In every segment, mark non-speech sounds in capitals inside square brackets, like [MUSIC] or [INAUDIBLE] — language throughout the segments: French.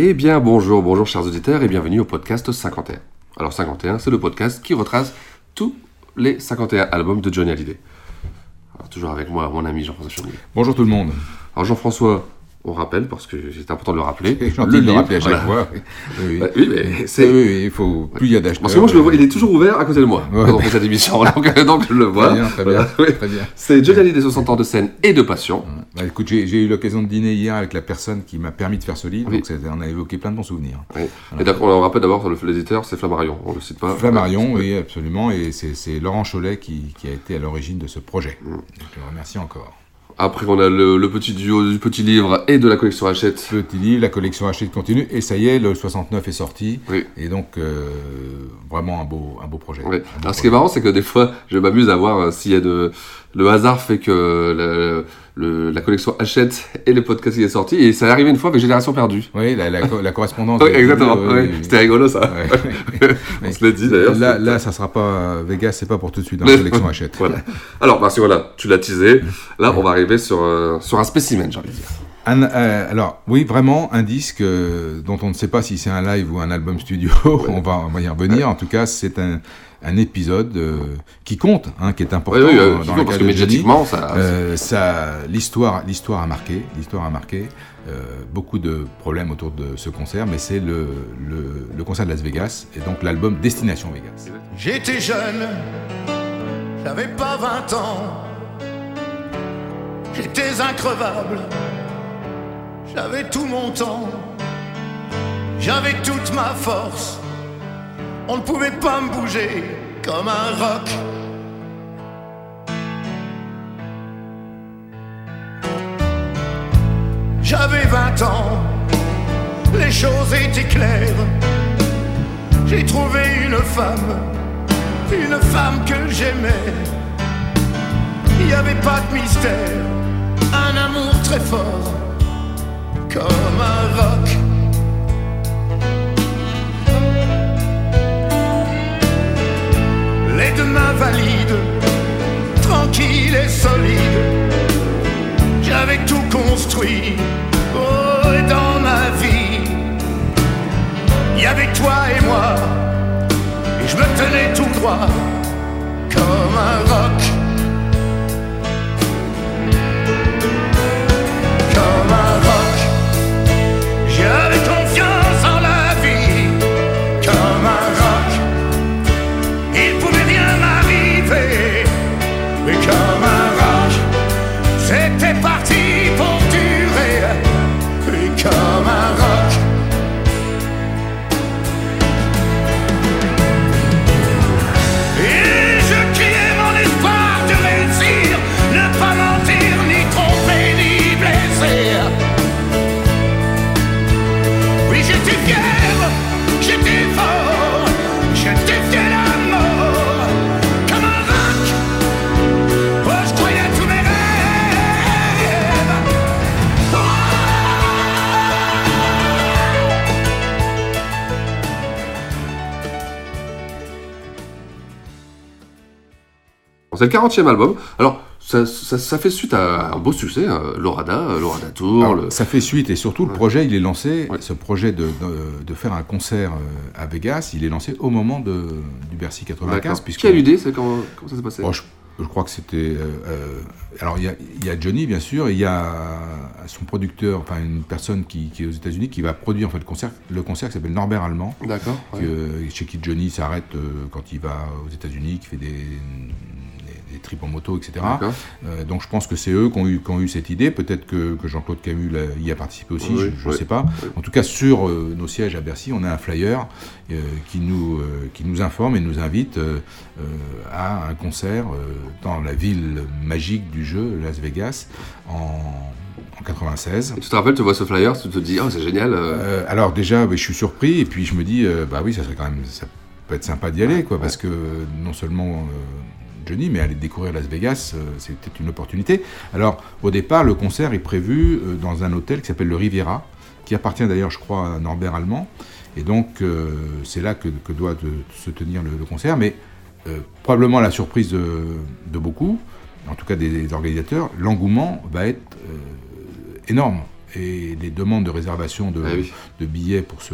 Eh bien bonjour, bonjour chers auditeurs et bienvenue au podcast 51. Alors 51, c'est le podcast qui retrace tous les 51 albums de Johnny Hallyday. Alors toujours avec moi mon ami Jean-François Chaumier. Bonjour tout le monde. Alors Jean-François, on rappelle parce que c'est important de le rappeler. Le rappeler à chaque voilà. fois. [LAUGHS] Oui, oui. Bah, oui, mais c'est... Oui, oui, il faut plus il y a d'acheteurs. Parce que moi je le vois, il est toujours ouvert à côté de moi Ouais. quand on fait cette émission, [LAUGHS] donc, donc je le vois. Très bien, très bien, Voilà, oui. très bien. C'est Johnny Hallyday 60 ans de scène et de passion. Bah, écoute, j'ai eu l'occasion de dîner hier avec la personne qui m'a permis de faire ce livre, donc on a évoqué plein de bons souvenirs. Et d'accord, on rappelle d'abord le- l'éditeur, c'est Flammarion, on le cite pas. Flammarion, oui, absolument, et c'est Laurent Cholet qui, qui a été à l'origine de ce projet. Mm. Je le remercie encore. Après on a le, le petit duo du petit livre et de la collection Hachette. Petit livre, la collection Hachette continue, et ça y est, le 69 est sorti, Oui. et donc euh, vraiment un beau, un beau projet. Un beau Alors ce qui est marrant, c'est que des fois, je m'amuse à voir euh, s'il y a de... Le hasard fait que le- le- la collection Hachette et le podcast qui est sorti, et ça est arrivé une fois avec Génération Perdue. Oui, la, la, co- la correspondance. [LAUGHS] Oui, exactement. oui. C'était rigolo ça. Ouais. [LAUGHS] On se l'a dit d'ailleurs. Là, là, ça sera pas Vegas, c'est pas pour tout de suite dans la collection [LAUGHS] Hachette. Voilà. Alors, parce que voilà, tu l'as teasé. Là, on va arriver sur, euh, sur un spécimen, j'ai envie de dire. Un- euh, alors, oui, vraiment, un disque euh, dont on ne sait pas si c'est un live ou un album studio, [LAUGHS] on, va, on va y revenir. En tout cas, c'est un, un épisode euh, qui compte, hein, qui est important Oui, oui, dans, compte, le parce que médiatiquement, ça. Euh, ça, l'histoire, l'histoire a marqué, l'histoire a marqué. euh, beaucoup de problèmes autour de ce concert, mais c'est le, le, le concert de Las Vegas et donc l'album Destination Vegas. J'étais jeune, j'avais pas 20 ans. J'étais increvable, j'avais tout mon temps. J'avais toute ma force, on ne pouvait pas me bouger comme un roc. J'avais 20 ans, les choses étaient claires. J'ai trouvé une femme, une femme que j'aimais. Il n'y avait pas de mystère, un amour très fort, comme un roc. Les deux mains valides, tranquilles et solides. J'avais tout construit, oh, et dans ma vie. Il y avait toi et moi, et je me tenais tout droit, comme un roc. C'est le 40e album. Alors, ça, ça, ça fait suite à un beau succès, hein, Lorada, Lorada Tour. Alors, le- Ça fait suite et surtout le projet, il est lancé, Ouais. ce projet de, de, de faire un concert euh, à Vegas, il est lancé au moment de, du Bercy 95. D'accord. puisque- Qui a l'idée comment, comment ça s'est passé? Bon, je je crois que c'était. euh, euh, alors, il y, a, il y a Johnny, bien sûr, il y a son producteur, enfin, une personne qui, qui est aux États-Unis, qui va produire en fait, le concert, le concert qui s'appelle Norbert Allemand. D'accord. chez qui Johnny s'arrête quand il va aux États-Unis, qui fait des, des, trips en moto, etc. Euh, donc je pense que c'est eux qui ont eu, qui ont eu cette idée. Peut-être que, que Jean-Claude Camus y a participé aussi, Oui, je ne oui. sais pas. En tout cas, sur euh, nos sièges à Bercy, on a un flyer euh, qui, nous, qui nous informe et nous invite à un concert dans la ville magique du jeu, Las Vegas, en, en 96. Tu te rappelles, tu vois ce flyer, tu te dis, oh, c'est génial. euh, alors déjà, je suis surpris et puis je me dis, euh, bah oui, ça serait quand même, ça peut être sympa d'y aller, quoi, parce que non seulement euh, Johnny, mais aller découvrir Las Vegas, euh, c'est peut-être une opportunité. Alors au départ, le concert est prévu euh, dans un hôtel qui s'appelle le Riviera, qui appartient d'ailleurs, je crois, à Norbert Allemand, et donc euh, c'est là que, que doit de- se tenir le, le concert, mais euh, probablement la surprise de, de beaucoup, en tout cas des, des organisateurs, l'engouement va être euh, énorme. Et les demandes de réservation de, Ah oui. billets pour ce,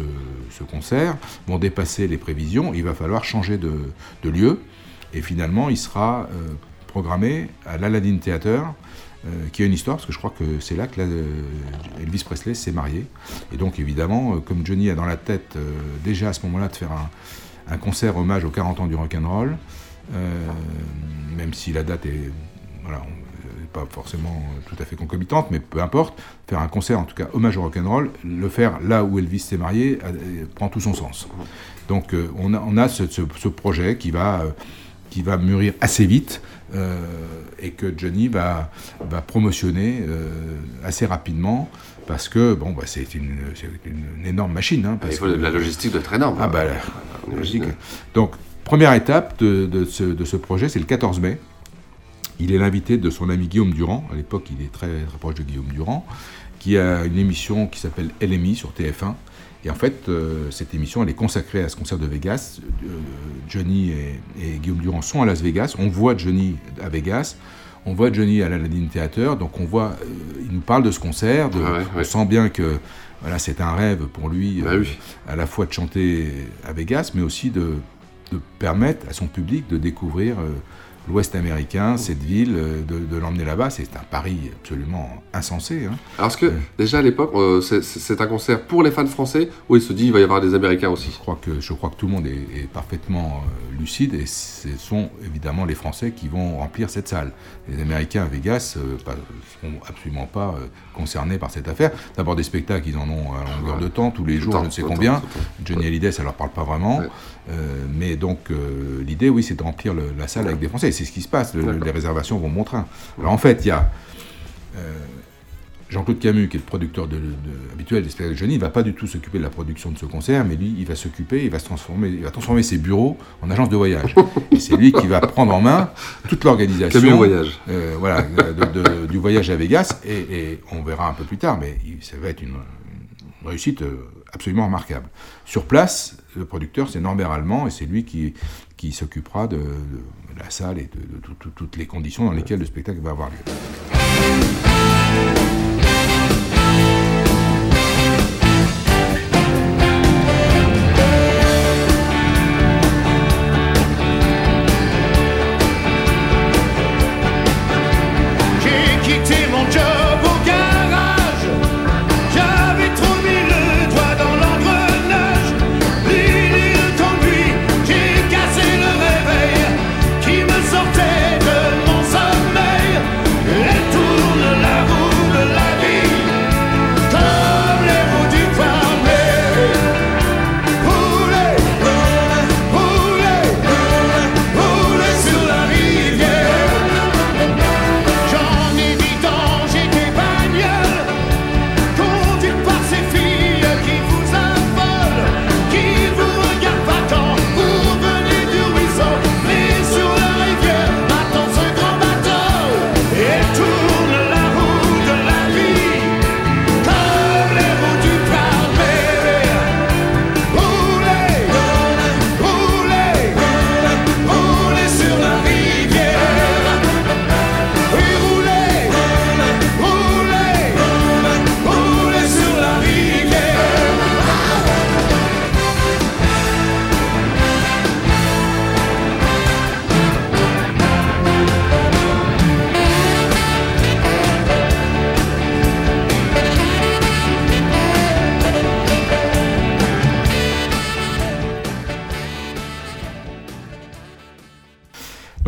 ce concert vont dépasser les prévisions. Il va falloir changer de lieu. Et finalement, il sera euh, programmé à l'Aladdin Theater, euh, qui a une histoire, parce que je crois que c'est là que euh, Elvis Presley s'est marié. Et donc, évidemment, comme Johnny a dans la tête déjà à ce moment-là de faire un, concert hommage aux 40 ans du rock'n'roll, même si la date est pas forcément tout à fait concomitante, mais peu importe, faire un concert, en tout cas hommage au rock'n'roll, le faire là où Elvis s'est marié, prend tout son sens. Donc on a, ce, projet qui va, qui va mûrir assez vite euh, et que Johnny va, va promotionner euh, assez rapidement parce que bon, bah, c'est une, une- énorme machine. hein, il parce faut- que- la logistique doit être énorme. ah bah, la- imagine. logique. Donc, première étape de, de ce, de ce projet, c'est le 14 mai. Il est l'invité de son ami Guillaume Durand. À l'époque, il est très, très proche de Guillaume Durand, qui a une émission qui s'appelle LMI sur TF1. Et en fait, euh, cette émission, elle est consacrée à ce concert de Vegas. Euh, Johnny et, et Guillaume Durand sont à Las Vegas. On voit Johnny à Vegas. On voit Johnny à l'Aladdin Theater. Donc, on voit, euh, il nous parle de ce concert. de- Ah ouais, on ouais. sent bien que voilà, c'est un rêve pour lui, Bah oui. à la fois de chanter à Vegas, mais aussi de, de permettre à son public de découvrir l'Ouest américain, cette ville, euh, de, de l'emmener là-bas. C'est un pari absolument insensé. hein. Alors, est-ce que déjà à l'époque, euh, c'est- un concert pour les fans français ou il se dit il va y avoir des Américains aussi Je crois que, je crois que tout le monde est, est parfaitement euh, lucide et ce sont évidemment les Français qui vont remplir cette salle. Les Américains à Vegas ne seront absolument pas euh, concernés par cette affaire. D'abord des spectacles, ils en ont à longueur de temps, tous les jours, temps, je ne sais combien. temps. Johnny Hallyday, ça leur parle pas vraiment. Ouais. Euh, mais donc euh, l'idée, oui, c'est de remplir le- la salle avec des Français. Et c'est ce qui se passe. Le- les réservations vont train. Alors en fait, il y a euh, Jean-Claude Camus, qui est le producteur de, de- habituel des spectacles de Johnny, il va pas du tout s'occuper de la production de ce concert, mais lui, il va s'occuper, il va se transformer, il va transformer ses bureaux en agence de voyage. Et c'est lui qui va prendre en main toute l'organisation. Voyage. voilà, de- du voyage à Vegas, et, et on verra un peu plus tard, mais ça va être une, une réussite absolument remarquable. Sur place, le producteur, c'est Norbert Allemand, et c'est lui qui, s'occupera de, la salle et de, de tout- tout- toutes les conditions dans lesquelles le spectacle va avoir lieu.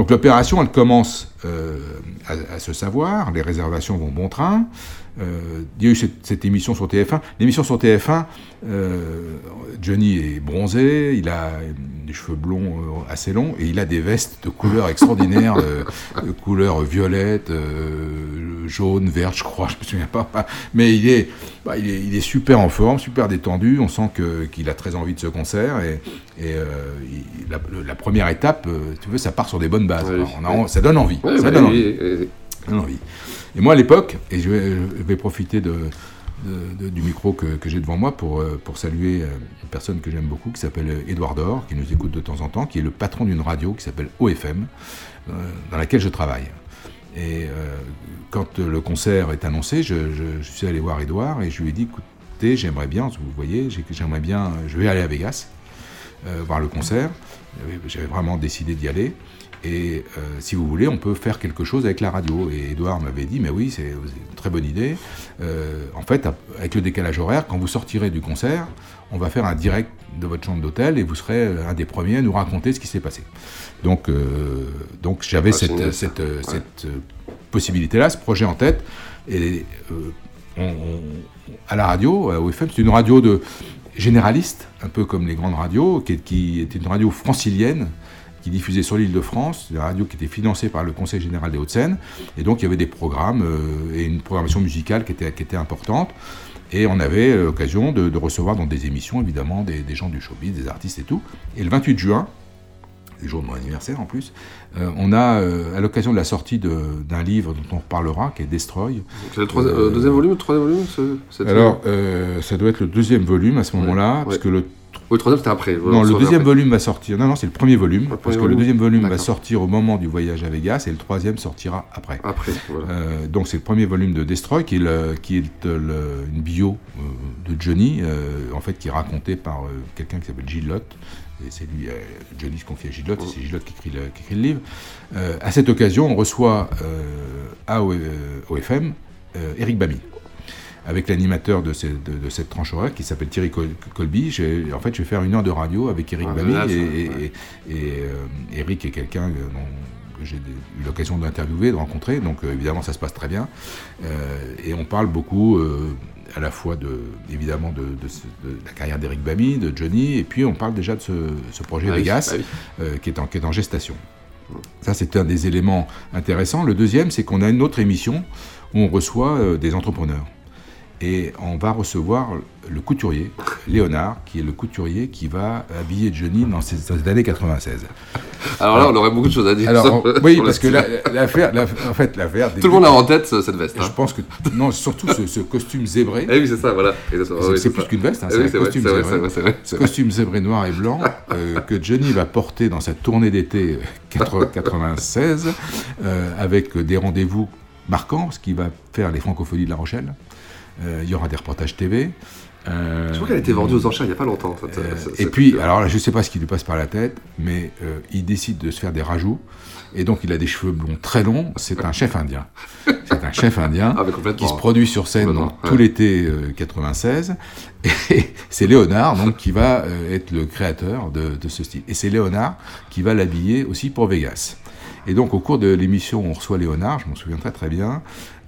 Donc l'opération, elle commence à, à, se savoir, les réservations vont bon train. Euh, il y a eu cette, émission sur TF1. L'émission sur TF1, euh, Johnny est bronzé, il a des cheveux blonds euh, assez longs et il a des vestes de couleurs extraordinaires, [LAUGHS] de couleur violette, jaune, verte, je crois, [LAUGHS] je me souviens pas. Mais il est, bah, il est, il est, super en forme, super détendu. On sent qu'il a très envie de ce concert et, et la, première étape, tu veux, ça part sur des bonnes bases. ça donne envie. ça donne envie. Ça donne envie. Et moi, à l'époque, et je vais, profiter du micro que, j'ai devant moi pour, euh, saluer euh, une personne que j'aime beaucoup qui s'appelle Édouard Dor, qui nous écoute de temps en temps, qui est le patron d'une radio qui s'appelle OFM, euh, dans laquelle je travaille. Et quand le concert est annoncé, je, suis allé voir Édouard et je lui ai dit écoutez, j'aimerais bien, vous voyez, j'aimerais bien, je vais aller à Vegas voir le concert. J'avais vraiment décidé d'y aller. Et euh, si vous voulez, on peut faire quelque chose avec la radio. Et Edouard m'avait dit, mais oui, c'est une très bonne idée. Euh, en fait, avec le décalage horaire, quand vous sortirez du concert, on va faire un direct de votre chambre d'hôtel et vous serez un des premiers à nous raconter ce qui s'est passé. Donc, euh, donc j'avais ah, cette, cette, cette possibilité-là, ce projet en tête. Et à la radio, au FM, c'est une radio de généraliste, un peu comme les grandes radios, qui, qui était une radio francilienne qui diffusait sur l'île de France, une radio qui était financée par le Conseil général des Hauts-de-Seine. Et donc il y avait des programmes euh, et une programmation musicale qui était, qui était importante. Et on avait l'occasion de, recevoir dans des émissions, évidemment, des, gens du showbiz, des artistes et tout. Et le 28 juin, le jour de mon anniversaire en plus, euh, on a, euh, à l'occasion de la sortie d'un livre dont on reparlera, qui est Destroy. C'est le deuxième volume, le troisième volume Alors, ça doit être le deuxième volume à ce moment-là, parce que le le troisième, c'était après. Non, le deuxième volume va sortir. Non, non, c'est le premier volume. parce que le deuxième volume va sortir au moment du voyage à Vegas et le troisième sortira après. Après, voilà. Euh, donc, c'est le premier volume de Destroy qui est, qui est une bio euh, de Johnny, euh, en fait, qui est racontée par quelqu'un qui s'appelle Gilles Et c'est lui, Johnny se confie à Gilles et c'est Gilles qui écrit, le, qui écrit le livre. à cette occasion, on reçoit à OFM Eric Bamy avec l'animateur de, de, cette tranche horaire qui s'appelle Thierry Colby. En fait, je vais faire une heure de radio avec Eric ah, Bamy. Et, euh, Eric est quelqu'un que j'ai eu l'occasion d'interviewer, de rencontrer. Donc, euh, évidemment, ça se passe très bien. Euh, et on parle beaucoup à la fois de, évidemment de, la carrière d'Eric Bamy, de Johnny, et puis on parle déjà de ce, projet ah Vegas ah qui, est en, qui est en gestation. Ça, c'est un des éléments intéressants. Le deuxième, c'est qu'on a une autre émission où on reçoit des entrepreneurs et on va recevoir le couturier, Léonard, qui est le couturier qui va habiller Johnny dans cette, année 96. Alors là, on aurait beaucoup de choses à dire. oui, parce que l'affaire, en fait, l'affaire. Tout le monde a en tête cette veste. Je hein. pense que non, surtout ce, costume zébré. Eh oui, c'est ça, voilà. C'est plus qu'une veste, hein, c'est un costume zébré. Ce costume zébré noir et blanc euh, que Johnny va porter dans sa tournée d'été 96, euh, avec des rendez-vous marquants, parce qu'il va faire les francophonies de La Rochelle. Euh, il y aura des reportages TV. Euh, je crois qu'elle a été vendue aux enchères il n'y a pas longtemps. Euh, et puis, alors je ne sais pas ce qui lui passe par la tête, mais il décide de se faire des rajouts. Et donc, il a des cheveux blonds très longs. C'est un chef indien. [LAUGHS] C'est un chef indien ah, qui se produit sur scène tout l'été 96. Et [LAUGHS] c'est Léonard donc, qui va être le créateur de, de ce style. Et c'est Léonard qui va l'habiller aussi pour Vegas. Et donc, au cours de l'émission, on reçoit Léonard, je m'en souviens très très bien.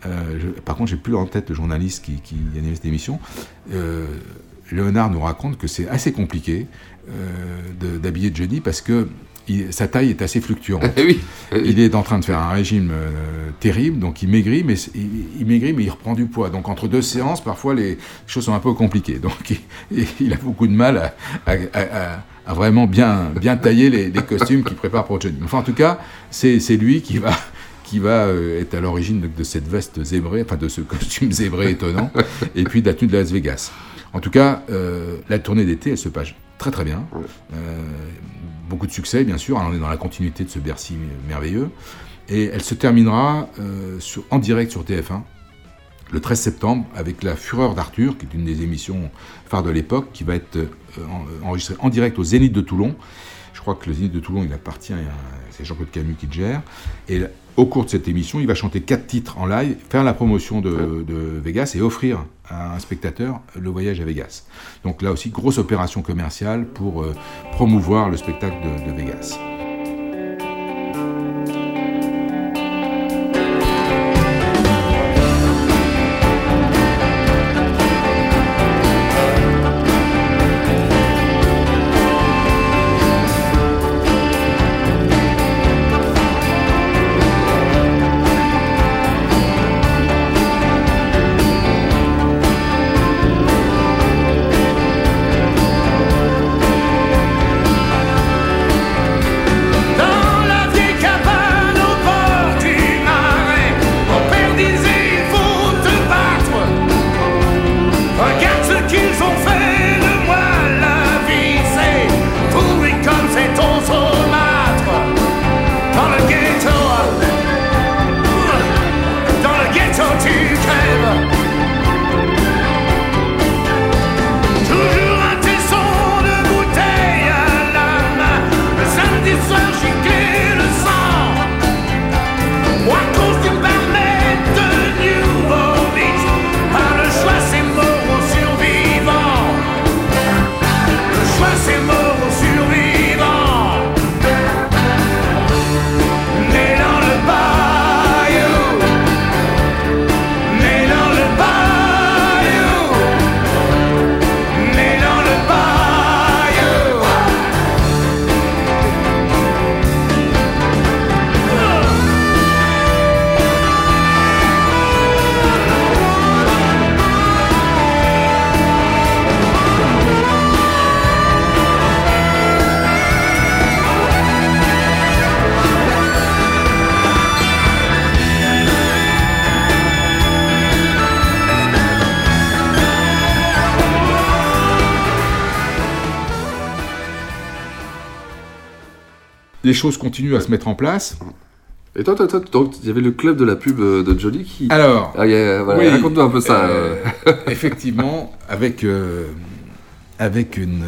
Euh, par contre, j'ai plus en tête le journaliste qui, qui animait cette émission. Euh, Léonard nous raconte que c'est assez compliqué euh, d'habiller Johnny parce que sa taille est assez fluctuante. [LAUGHS] Eh il est en train de faire un régime terrible, donc il maigrit, mais il, maigrit, mais il reprend du poids. Donc entre deux séances, parfois les choses sont un peu compliquées. Donc [LAUGHS] il, a beaucoup de mal à, vraiment bien, bien tailler les, les, costumes qu'il prépare pour Johnny. Enfin, en tout cas, c'est lui qui va qui va euh, être à l'origine de, cette veste zébrée, enfin de ce costume zébré [LAUGHS] étonnant, et puis de la tenue de Las Vegas. En tout cas, euh, la tournée d'été, elle se passe très très bien. Euh, beaucoup de succès, bien sûr. on est dans la continuité de ce Bercy merveilleux. Et elle se terminera sur, en direct sur TF1 le 13 septembre avec La Fureur d'Arthur, qui est une des émissions phares de l'époque, qui va être enregistrée en direct au Zénith de Toulon. Je crois que le Zénith de Toulon, il appartient à c'est Jean-Claude Camus qui le gère. Et au cours de cette émission, il va chanter quatre titres en live, faire la promotion de, Vegas et offrir à un spectateur le voyage à Vegas. Donc là aussi, grosse opération commerciale pour euh, promouvoir le spectacle de, de Vegas. Les choses continuent à se mettre en place. Et toi, toi, toi, donc, il y avait le club de la pub euh, de Johnny qui. Alors, Ah, voilà, oui, raconte-nous un peu ça. euh, euh. effectivement, [LAUGHS] avec, euh, avec une,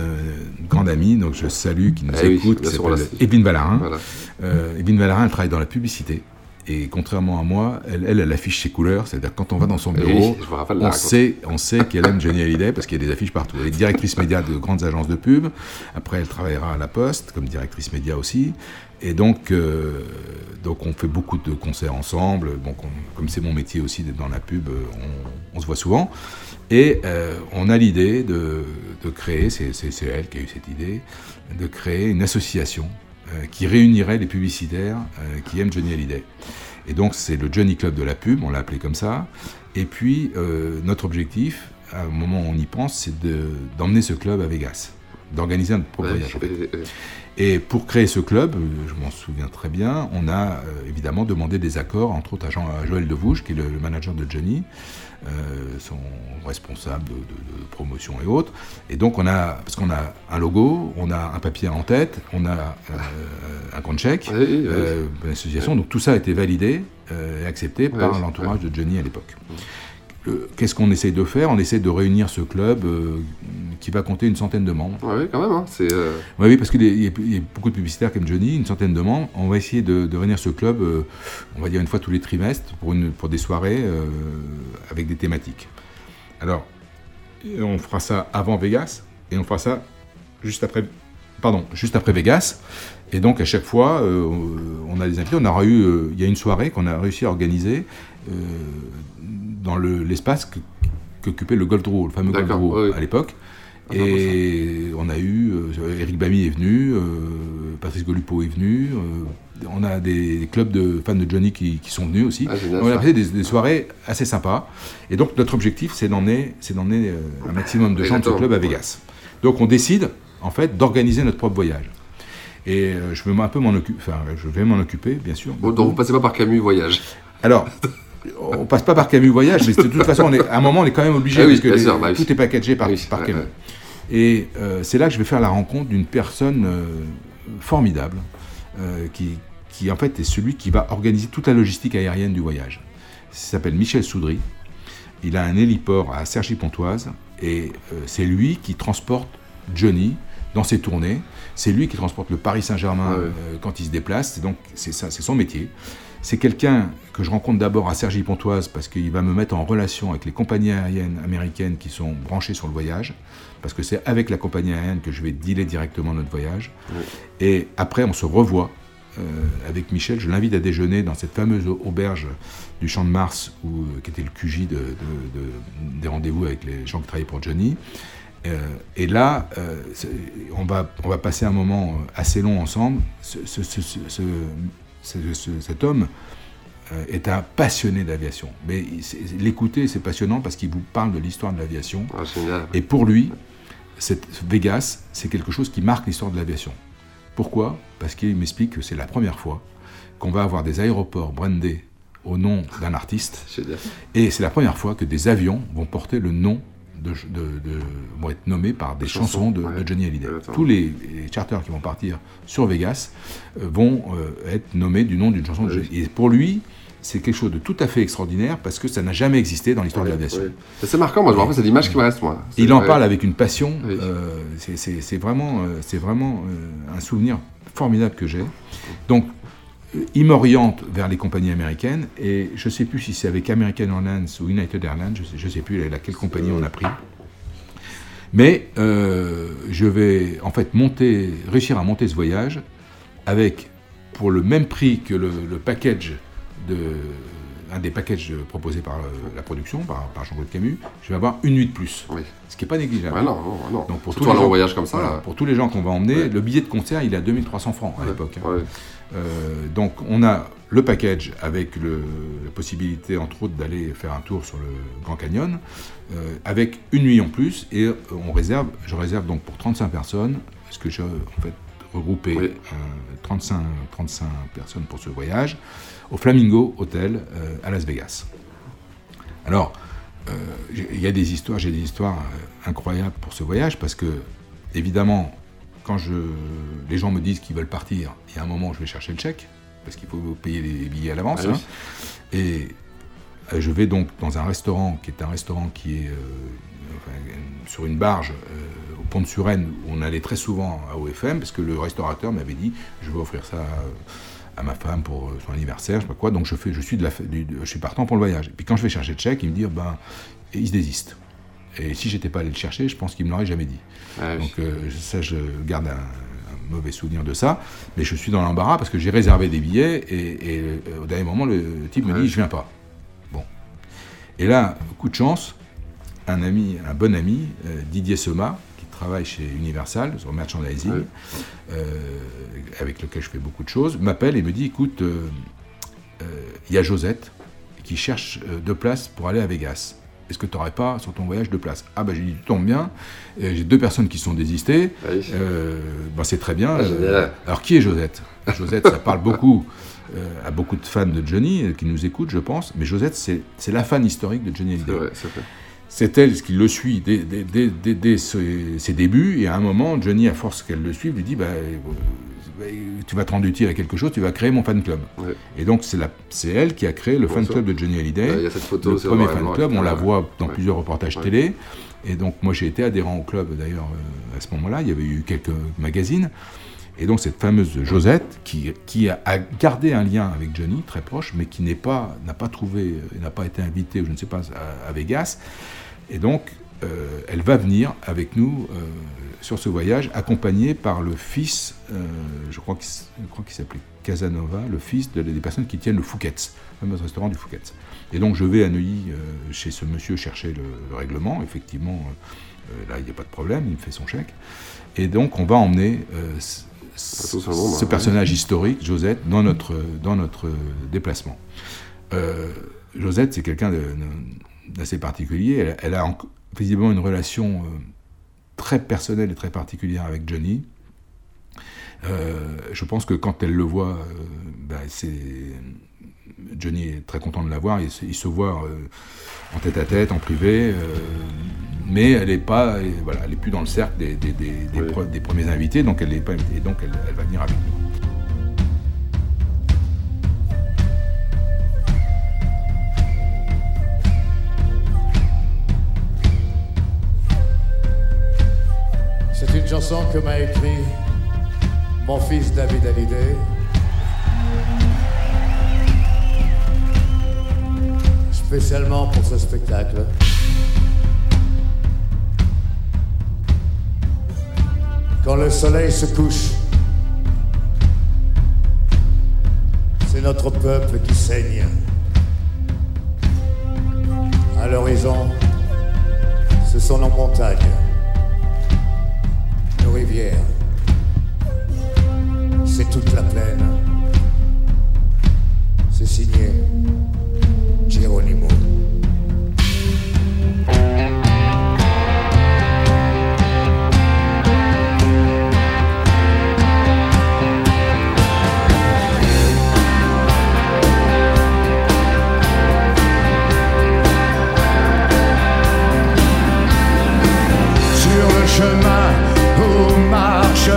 une grande amie, donc je salue, qui nous Eh oui, écoute, bien qui s'appelle Evelyne Vallarin. Voilà. Euh, Evelyne Vallarin, elle travaille dans la publicité. Et contrairement à moi, elle, elle, elle affiche ses couleurs. C'est-à-dire quand on va dans son bureau, oui, on, sait, on sait qu'elle aime Johnny Hallyday parce qu'il y a des affiches partout. Elle est directrice média de grandes agences de pub. Après, elle travaillera à la Poste comme directrice média aussi. Et donc, euh, donc on fait beaucoup de concerts ensemble. Donc, on- comme c'est mon métier aussi d'être dans la pub, euh, on, on se voit souvent. Et euh, on a l'idée de, de créer, c'est elle qui a eu cette idée, de créer une association qui réunirait les publicitaires euh, qui aiment Johnny Hallyday. Et donc c'est le Johnny Club de la pub, on l'a appelé comme ça. Et puis euh, notre objectif, à un moment où on y pense, c'est de- d'emmener ce club à Vegas, d'organiser un propre voyage. et- pour créer ce club, euh, je m'en souviens très bien, on a euh, évidemment demandé des accords, entre autres à, Jean, à Joël Devouge, qui est le manager de Johnny, euh, son responsable de, de- de promotion et autres. Et donc on a, parce qu'on a un logo, on a un papier en tête, on a euh, un compte chèque, Oui, oui, oui. euh. Donc tout ça a été validé et accepté par l'entourage de Johnny à l'époque. Qu'est-ce qu'on essaye de faire? On essaie de réunir ce club euh, qui va compter une centaine de membres. Oui, quand même. hein, euh, Oui, oui, parce qu'il y, a- y beaucoup de publicitaires comme Johnny, une centaine de membres. On va essayer de, de réunir ce club, euh, on va dire une fois tous les trimestres, pour, une, pour des soirées avec des thématiques. Alors, on fera ça avant Vegas, et on fera ça juste après, pardon, juste après Vegas. Et donc, à chaque fois, on a des invités. On aura eu, il y a une soirée qu'on a réussi à organiser dans le- l'espace qu'occupait le Gold Row, le fameux Gold Row oui. à l'époque. Et on a eu, euh, Eric Bamy est venu, euh, Patrice Golupo est venu, euh, on a des clubs de fans de Johnny qui, qui sont venus aussi. Ah, on a passé des, des soirées assez sympas. Et donc notre objectif, c'est d'emmener, un maximum de gens de ce club à. Vegas. Donc on décide, en fait, d'organiser notre propre voyage. Et je vais un peu m'en occuper, enfin, je vais m'en occuper, bien sûr. Bon, donc vous passez pas par Camus Voyage. Alors, [LAUGHS] on passe pas par Camus Voyage, mais de toute façon, on est, à un moment, on est quand même obligé, Ah oui, parce que bien les- sûr, bah oui. tout est packagé par, Oui, par ouais, Camus. Et euh, c'est là que je vais faire la rencontre d'une personne euh, formidable, euh, qui, qui en fait est celui qui va organiser toute la logistique aérienne du voyage. Il s'appelle Michel Soudry. Il a un héliport à Cergy-Pontoise et c'est lui qui transporte Johnny dans ses tournées. C'est lui qui transporte le Paris Saint-Germain Ah ouais. quand il se déplace. Donc c'est ça, c'est son métier. C'est quelqu'un que je rencontre d'abord à Cergy-Pontoise parce qu'il va me mettre en relation avec les compagnies aériennes américaines qui sont branchées sur le voyage, parce que c'est avec la compagnie aérienne que je vais dealer directement notre voyage. Et après, on se revoit euh, avec Michel. Je l'invite à déjeuner dans cette fameuse auberge du Champ de Mars, où, euh, qui était le QJ de, de- de- des rendez-vous avec les gens qui travaillaient pour Johnny. Euh, et là, euh, on, va, on va passer un moment assez long ensemble. Ce- ce- ce- cet homme euh, est un passionné d'aviation. Mais l'écouter, c'est passionnant parce qu'il vous parle de l'histoire de l'aviation. Ah. Et pour lui, cette Vegas, c'est quelque chose qui marque l'histoire de l'aviation. Pourquoi? Parce qu'il m'explique que c'est la première fois qu'on va avoir des aéroports brandés au nom d'un artiste. [LAUGHS] Et c'est la première fois que des avions vont porter le nom de, de- de- vont être nommés par des chansons, chansons, de, ouais. Johnny Hallyday. Ouais. Tous les, les charters qui vont partir sur Vegas euh, vont euh, être nommés du nom d'une chanson de. Johnny. Et pour lui, c'est quelque chose de tout à fait extraordinaire parce que ça n'a jamais existé dans l'histoire de l'aviation. Oui. C'est marquant, moi je me rappelle, c'est l'image qui me reste, moi. Il en parle avec une passion. Oui. euh, c'est- vraiment, euh, c'est vraiment euh, un souvenir formidable que j'ai. Donc, il m'oriente vers les compagnies américaines et je ne sais plus si c'est avec American Airlines ou United Airlines, je ne sais, sais plus laquelle compagnie on a pris. Mais euh, je vais en fait monter, réussir à monter ce voyage avec, pour le même prix que le, le package de un des packages proposés par euh, la production, par, par Jean-Claude Camus, je vais avoir une nuit de plus. Oui. Ce qui n'est pas négligeable. Ouais, non, non, non. Donc pour Surtout tous les gens- voyage comme ça, voilà, là. pour tous les gens qu'on va emmener, Ouais. le billet de concert il est à 2300 francs à l'époque. hein. Euh, donc on a le package avec le- la possibilité entre autres d'aller faire un tour sur le Grand Canyon, euh, avec une nuit en plus et euh, on réserve, je réserve donc pour 35 personnes, parce que j'ai en fait regroupé Oui. euh, 35, 35 personnes pour ce voyage, au Flamingo Hotel euh, à Las Vegas. Alors, il y a des histoires, j'ai des histoires incroyables pour ce voyage parce que, évidemment, quand je, les gens me disent qu'ils veulent partir, il y a un moment où je vais chercher le chèque, parce qu'il faut payer les billets à l'avance. Ah oui. hein. Et euh, je vais donc dans un restaurant qui est un restaurant qui est euh, enfin, sur une barge euh, au pont de Suresnes, où on allait très souvent à OFM, parce que le restaurateur m'avait dit je vais offrir ça à, à ma femme pour son anniversaire, je sais pas quoi. Donc je, fais, je, suis de la, du- du- je suis partant pour le voyage. Et puis quand je vais chercher le chèque, il me dit ben, il se désiste. Et si j'étais pas allé le chercher, je pense qu'il me l'aurait jamais dit. Ah oui. Donc euh, ça, je garde un, un mauvais souvenir de ça. Mais je suis dans l'embarras parce que j'ai réservé des billets et, et, euh, au dernier moment, le type me Ouais. dit je viens pas. Bon. Et là, coup de chance, un ami, un bon ami, euh, Didier Sema, qui travaille chez Universal sur merchandising, avec lequel je fais beaucoup de choses, m'appelle et me dit écoute, il y a Josette qui cherche deux places pour aller à Vegas. Est-ce que tu n'aurais pas sur ton voyage deux places Ah bah j'ai dit, tu tombes bien, Euh, j'ai deux personnes qui sont désistées, Oui. Euh, bah, c'est très bien. Ah, génial. alors qui est Josette? Josette, ça parle beaucoup euh, à beaucoup de fans de Johnny euh, qui nous écoutent, je pense, mais Josette, c'est la fan historique de Johnny Hallyday. c'est elle qui le suit dès, dès- dès- ses, ses débuts, et à un moment, Johnny, à force qu'elle le suive, lui dit bah, euh, bah, Tu vas te rendre utile à quelque chose, tu vas créer mon fan club. Ouais. Et donc, c'est la- c'est elle qui a créé le fan club de Johnny Hallyday. Ouais, il y a cette photo, le c'est premier fan club, on la voit dans plusieurs reportages télé. Et donc, moi, j'ai été adhérent au club, d'ailleurs, euh, à ce moment-là. Il y avait eu quelques magazines. Et donc, cette fameuse Josette, qui, qui a, a gardé un lien avec Johnny, très proche, mais qui n'est pas, n'a pas trouvé, n'a pas été invitée, ou je ne sais pas, à, à Vegas. Et donc, elle va venir avec nous euh, sur ce voyage, accompagnée par le fils, euh, je crois qu'il s'appelait Casanova, le fils de- des personnes qui tiennent le Fouquet's, le fameux restaurant du Fouquet's. Et donc, je vais à Neuilly euh, chez ce monsieur chercher le, le règlement. Effectivement, euh, euh, là, il n'y a pas de problème, il me fait son chèque. Et donc, on va emmener euh, ce hein, personnage historique, Josette, dans notre, dans notre déplacement. Euh, Josette, c'est quelqu'un d'assez particulier. Elle, elle a visiblement une relation euh, très personnelle et très particulière avec Johnny. Euh, je pense que quand elle le voit, euh, c'est Johnny est très content de la voir. Il, se- il se voit euh, en tête à tête, en privé, mais elle n'est pas, voilà, elle est plus dans le cercle des, des- des- des pre- des premiers invités, donc elle est pas, et donc elle, elle va venir avec nous. C'est une chanson que m'a écrit mon fils David Hallyday. Spécialement pour ce spectacle. Quand le soleil se couche, c'est notre peuple qui saigne. À l'horizon, ce sont nos montagnes C'est toute la plaine. C'est signé Geronimo.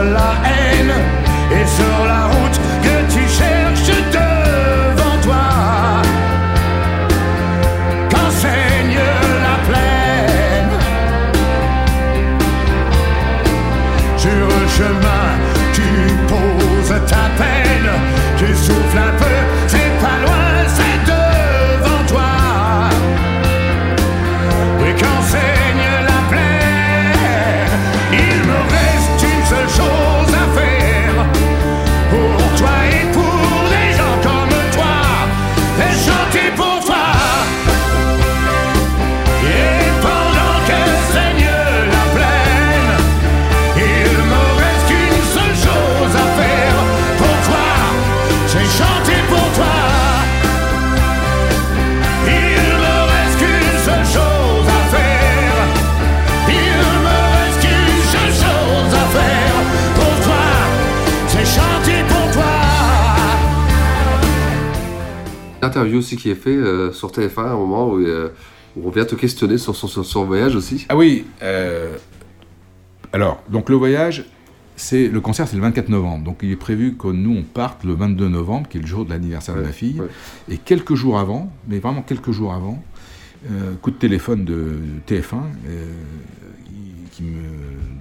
La haine et sur la Interview aussi qui est fait euh, sur TF1 à un moment où, euh, où on vient te questionner sur son, sur son voyage aussi. Ah oui. euh, alors, donc le voyage, c'est le concert, c'est le 24 novembre. Donc il est prévu que nous, on parte le 22 novembre, qui est le jour de l'anniversaire de ma fille. Et quelques jours avant, mais vraiment quelques jours avant, euh, coup de téléphone de TF1 euh, qui me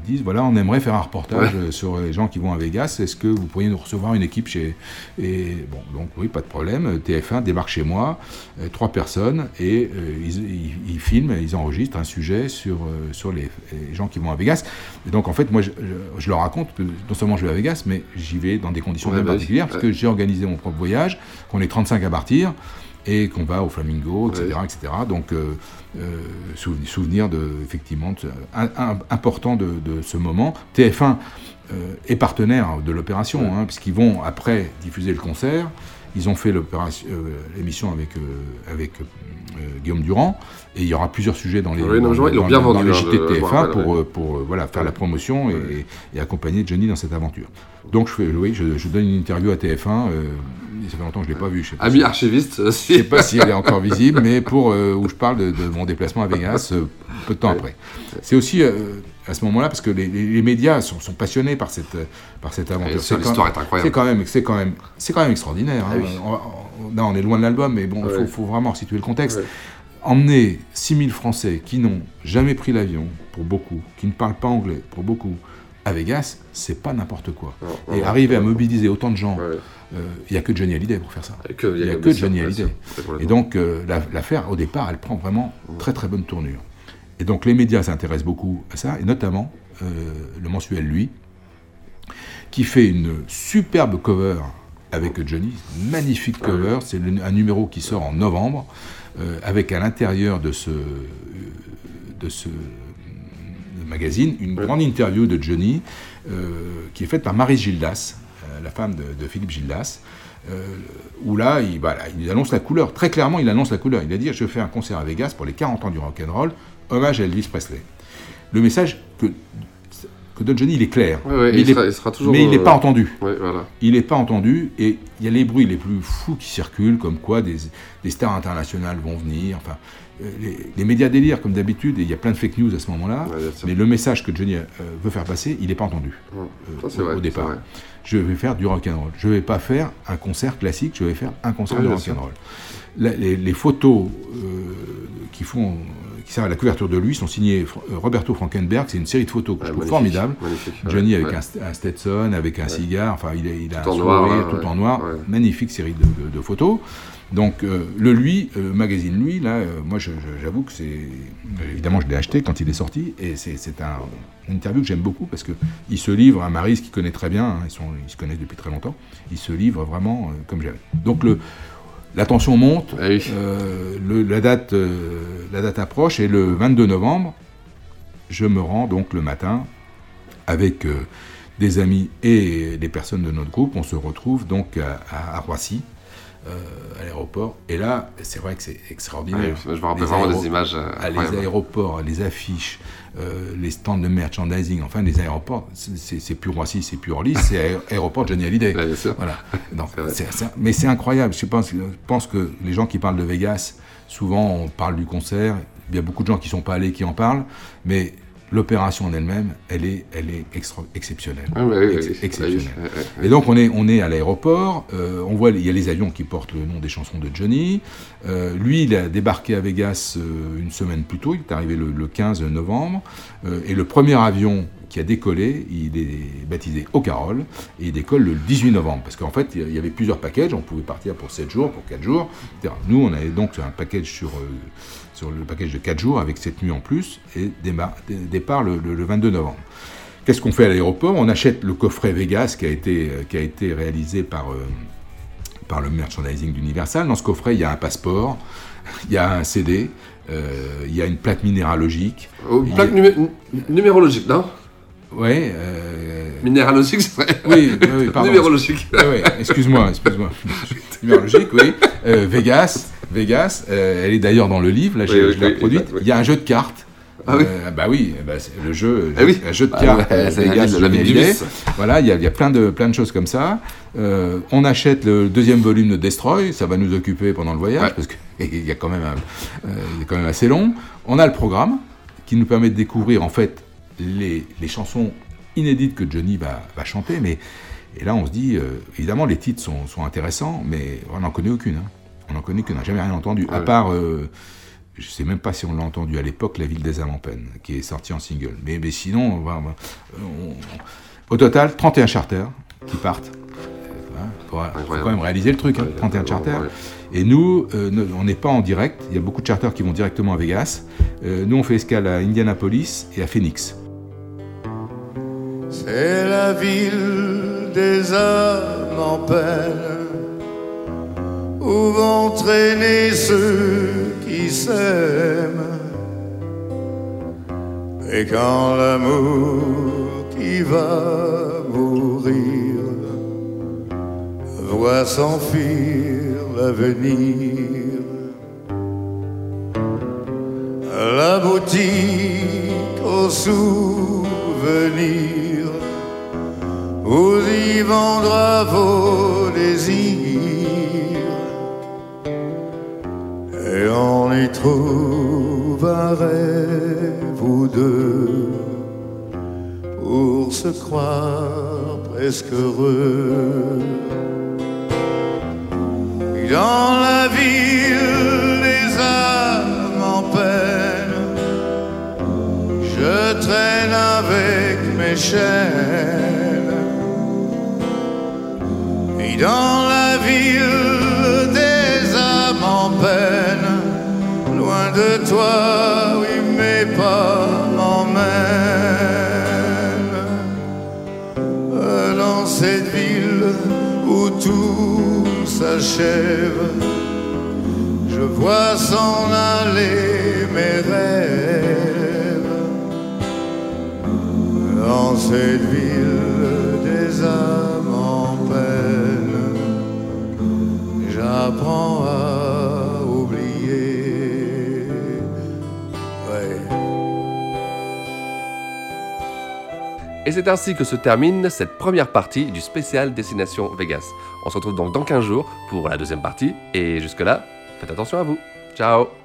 disent voilà, on aimerait faire un reportage Ouais. sur les gens qui vont à Vegas. Est-ce que vous pourriez nous recevoir une équipe chez. Et bon, donc oui, pas de problème. TF1 débarque chez moi, euh, trois personnes, et ils, ils- ils filment, ils enregistrent un sujet sur, sur les, les gens qui vont à Vegas. Et donc en fait, moi, je, je- je leur raconte que non seulement je vais à Vegas, mais j'y vais dans des conditions Ouais, bien bah particulières, parce que j'ai organisé mon propre voyage, qu'on est 35 à partir et qu'on va au Flamingo, etc. etc. Donc, euh, euh, sou- souvenir de, effectivement, de ce- un- un- important de, de ce moment. TF1 euh, est partenaire de l'opération, hein, puisqu'ils vont après diffuser le concert. Ils ont fait euh, l'émission avec, euh, avec euh, Guillaume Durand, et il y aura plusieurs sujets dans les, Oui, non, dans, je vois, ils l'ont dans- bien dans vendu, les JT de je me TF1 rappelle, pour, pour voilà, faire la promotion et, et accompagner Johnny dans cette aventure. Donc je, fais, oui, je, je donne une interview à TF1, euh, ça fait longtemps que je ne l'ai pas vu. Je sais pas Ami si- archiviste, Je ne sais pas si elle est encore [LAUGHS] visible, mais pour euh, où je parle de, de mon déplacement à Vegas euh, peu de temps après. C'est aussi euh, à ce moment-là parce que les, médias sont, sont passionnés par cette euh, par cette aventure. Bien sûr, C'est l'histoire est incroyable. C'est quand même c'est quand même c'est quand même extraordinaire. Ah hein. oui. On est loin de l'album, mais bon, il Ouais. faut, faut vraiment situer le contexte. Ouais. Emmener 6000 Français qui n'ont jamais pris l'avion, pour beaucoup, qui ne parlent pas anglais, pour beaucoup, à Vegas, c'est pas n'importe quoi. Et arriver à mobiliser autant de gens, euh, il n'y a que Johnny Hallyday pour faire ça. Il y a que- Il n'y a que Johnny Hallyday. Et donc, euh, la- l'affaire, au départ, elle prend vraiment très très bonne tournure. Et donc, les médias s'intéressent beaucoup à ça, et notamment euh, le mensuel Lui, qui fait une superbe cover avec Johnny, magnifique cover. C'est un numéro qui sort en novembre, euh, avec à l'intérieur de ce, de ce magazine une grande interview de Johnny, euh, qui est faite par Marie Gildas, la femme de, de Philippe Gildas. euh, où là, il, voilà, il annonce la couleur. Très clairement, il annonce la couleur. Il a dit Je fais un concert à Vegas pour les 40 ans du rock'n'roll, hommage à Elvis Presley. Le message que, que donne Johnny, il est clair. Ouais, ouais, mais il est- sera- il sera toujours, mais il n'est euh, pas entendu. ouais, voilà. Il n'est pas entendu et il y a les bruits les plus fous qui circulent, comme quoi des, des stars internationales vont venir. Enfin, euh, les, les médias délirent comme d'habitude et il y a plein de fake news à ce moment-là. mais le message que Johnny euh, veut faire passer, il n'est pas entendu euh, Ça, au, vrai, au c'est départ. vrai. Je vais faire du rock'n'roll. Je ne vais pas faire un concert classique, je vais faire un concert Oui, de rock'n'roll. Les, les photos euh, qui font qui servent à la couverture de lui sont signées Fr- euh, Roberto Frankenberg. C'est une série de photos que je trouve magnifique, formidable. Johnny avec un, Stetson, avec un cigare. Enfin, il, est- il a Tout un en noir, sourire, tout en noir. Magnifique série de, de- de photos. Donc euh, le lui, euh, magazine lui, là, euh, moi j'avoue que c'est évidemment je l'ai acheté quand il est sorti et c'est un une interview que j'aime beaucoup parce que il se livre à Maris qui connaît très bien, hein, ils, sont, ils se connaissent depuis très longtemps, il se livre vraiment comme j'aime. Donc le la tension monte, euh, le- la, date, euh, la date approche et le 22 novembre, je me rends donc le matin avec euh, des amis et des personnes de notre groupe. On se retrouve donc à, à- à Roissy, euh, à l'aéroport. Et là, c'est vrai que c'est extraordinaire. Oui, je me rappelle Les vraiment des images, euh, ah, les aéroports, les affiches, euh, les stands de merchandising, enfin les aéroports, c'est- plus Roissy, c'est plus Orly, c'est aé- [LAUGHS] aéroport Johnny Hallyday. Voilà. Donc, c'est- c'est- mais c'est incroyable. Je pense, je pense que les gens qui parlent de Vegas, souvent on parle du concert. Il y a beaucoup de gens qui ne sont pas allés qui en parlent, mais l'opération en elle-même, elle est, elle est extra- exceptionnelle. Ah ouais, oui, Ex- oui, exceptionnelle. oui. Et donc on est, on est à l'aéroport, euh, on voit, il y a les avions qui portent le nom des chansons de Johnny. Euh, lui, il a débarqué à Vegas euh, une semaine plus tôt, il est arrivé le, le 15 novembre, et le premier avion qui a décollé, il est baptisé O'Carroll, et il décolle le 18 novembre, parce qu'en fait, il y avait plusieurs packages, on pouvait partir pour 7 jours, pour 4 jours, etc. Nous, on avait donc un package sur, sur le package de 4 jours, avec cette nuit en plus, et départ le- le- le 22 novembre. Qu'est-ce qu'on fait à l'aéroport? On achète le coffret Vegas qui a été, euh, qui a été réalisé par, euh, par le merchandising d'Universal. Dans ce coffret, il y a un passeport, [LAUGHS] il y a un CD, euh, il y a une plaque minéralogique. Oh, a- plaque numé- numérologique, non? Ouais. euh, Minéralogique, ce serait. Oui, oui, [LAUGHS] pardon. Numérologique. Oui, excuse-moi, excuse-moi. [LAUGHS] Numérologique, oui. Euh, Vegas, Vegas, euh, elle est d'ailleurs dans le livre, là, je, Oui, je l'ai oui, oui. Il y a un jeu de cartes. Ah oui Euh, bah oui, bah, c'est le jeu, Ah oui. un jeu de Ah cartes. ouais, euh, la Vegas, la. Voilà, il y a, il y a plein, de, plein de choses comme ça. Euh, on achète le deuxième volume de Destroy, ça va nous occuper pendant le voyage, parce qu'il [LAUGHS] y, a quand même un- euh, quand même assez long. On a le programme qui nous permet de découvrir en fait les, les chansons inédite que Johnny va, va chanter, mais et là on se dit, euh, évidemment les titres sont, sont intéressants, mais on n'en connaît aucune. hein. On n'en connaît on n'a jamais rien entendu, à Ouais. part, euh, je sais même pas si on l'a entendu à l'époque, La Ville des âmes en peine, qui est sortie en single. Mais, mais sinon, on va- on va- on- au total, 31 charters qui partent. Il faut, faut quand même réaliser le truc, hein, 31 charters. Et nous, euh, on n'est pas en direct. Il y a beaucoup de charters qui vont directement à Vegas. Euh, nous, on fait escale à Indianapolis et à Phoenix. C'est la ville des âmes en peine où vont traîner ceux qui s'aiment. Et quand l'amour qui va mourir voit s'enfuir l'avenir, la boutique au souvenir vous y vendra vos désirs et on y trouve un rêve ou deux pour se croire presque heureux. Dans la ville des âmes en peine je traîne avec mes chaînes. Et dans la ville de toi, oui, mes pas m'emmènent dans cette ville où tout s'achève. Je vois s'en aller mes rêves dans cette ville c'est ainsi que se termine cette première partie du spécial Destination Vegas. On se retrouve donc dans 15 jours pour la deuxième partie, et jusque-là, faites attention à vous. Ciao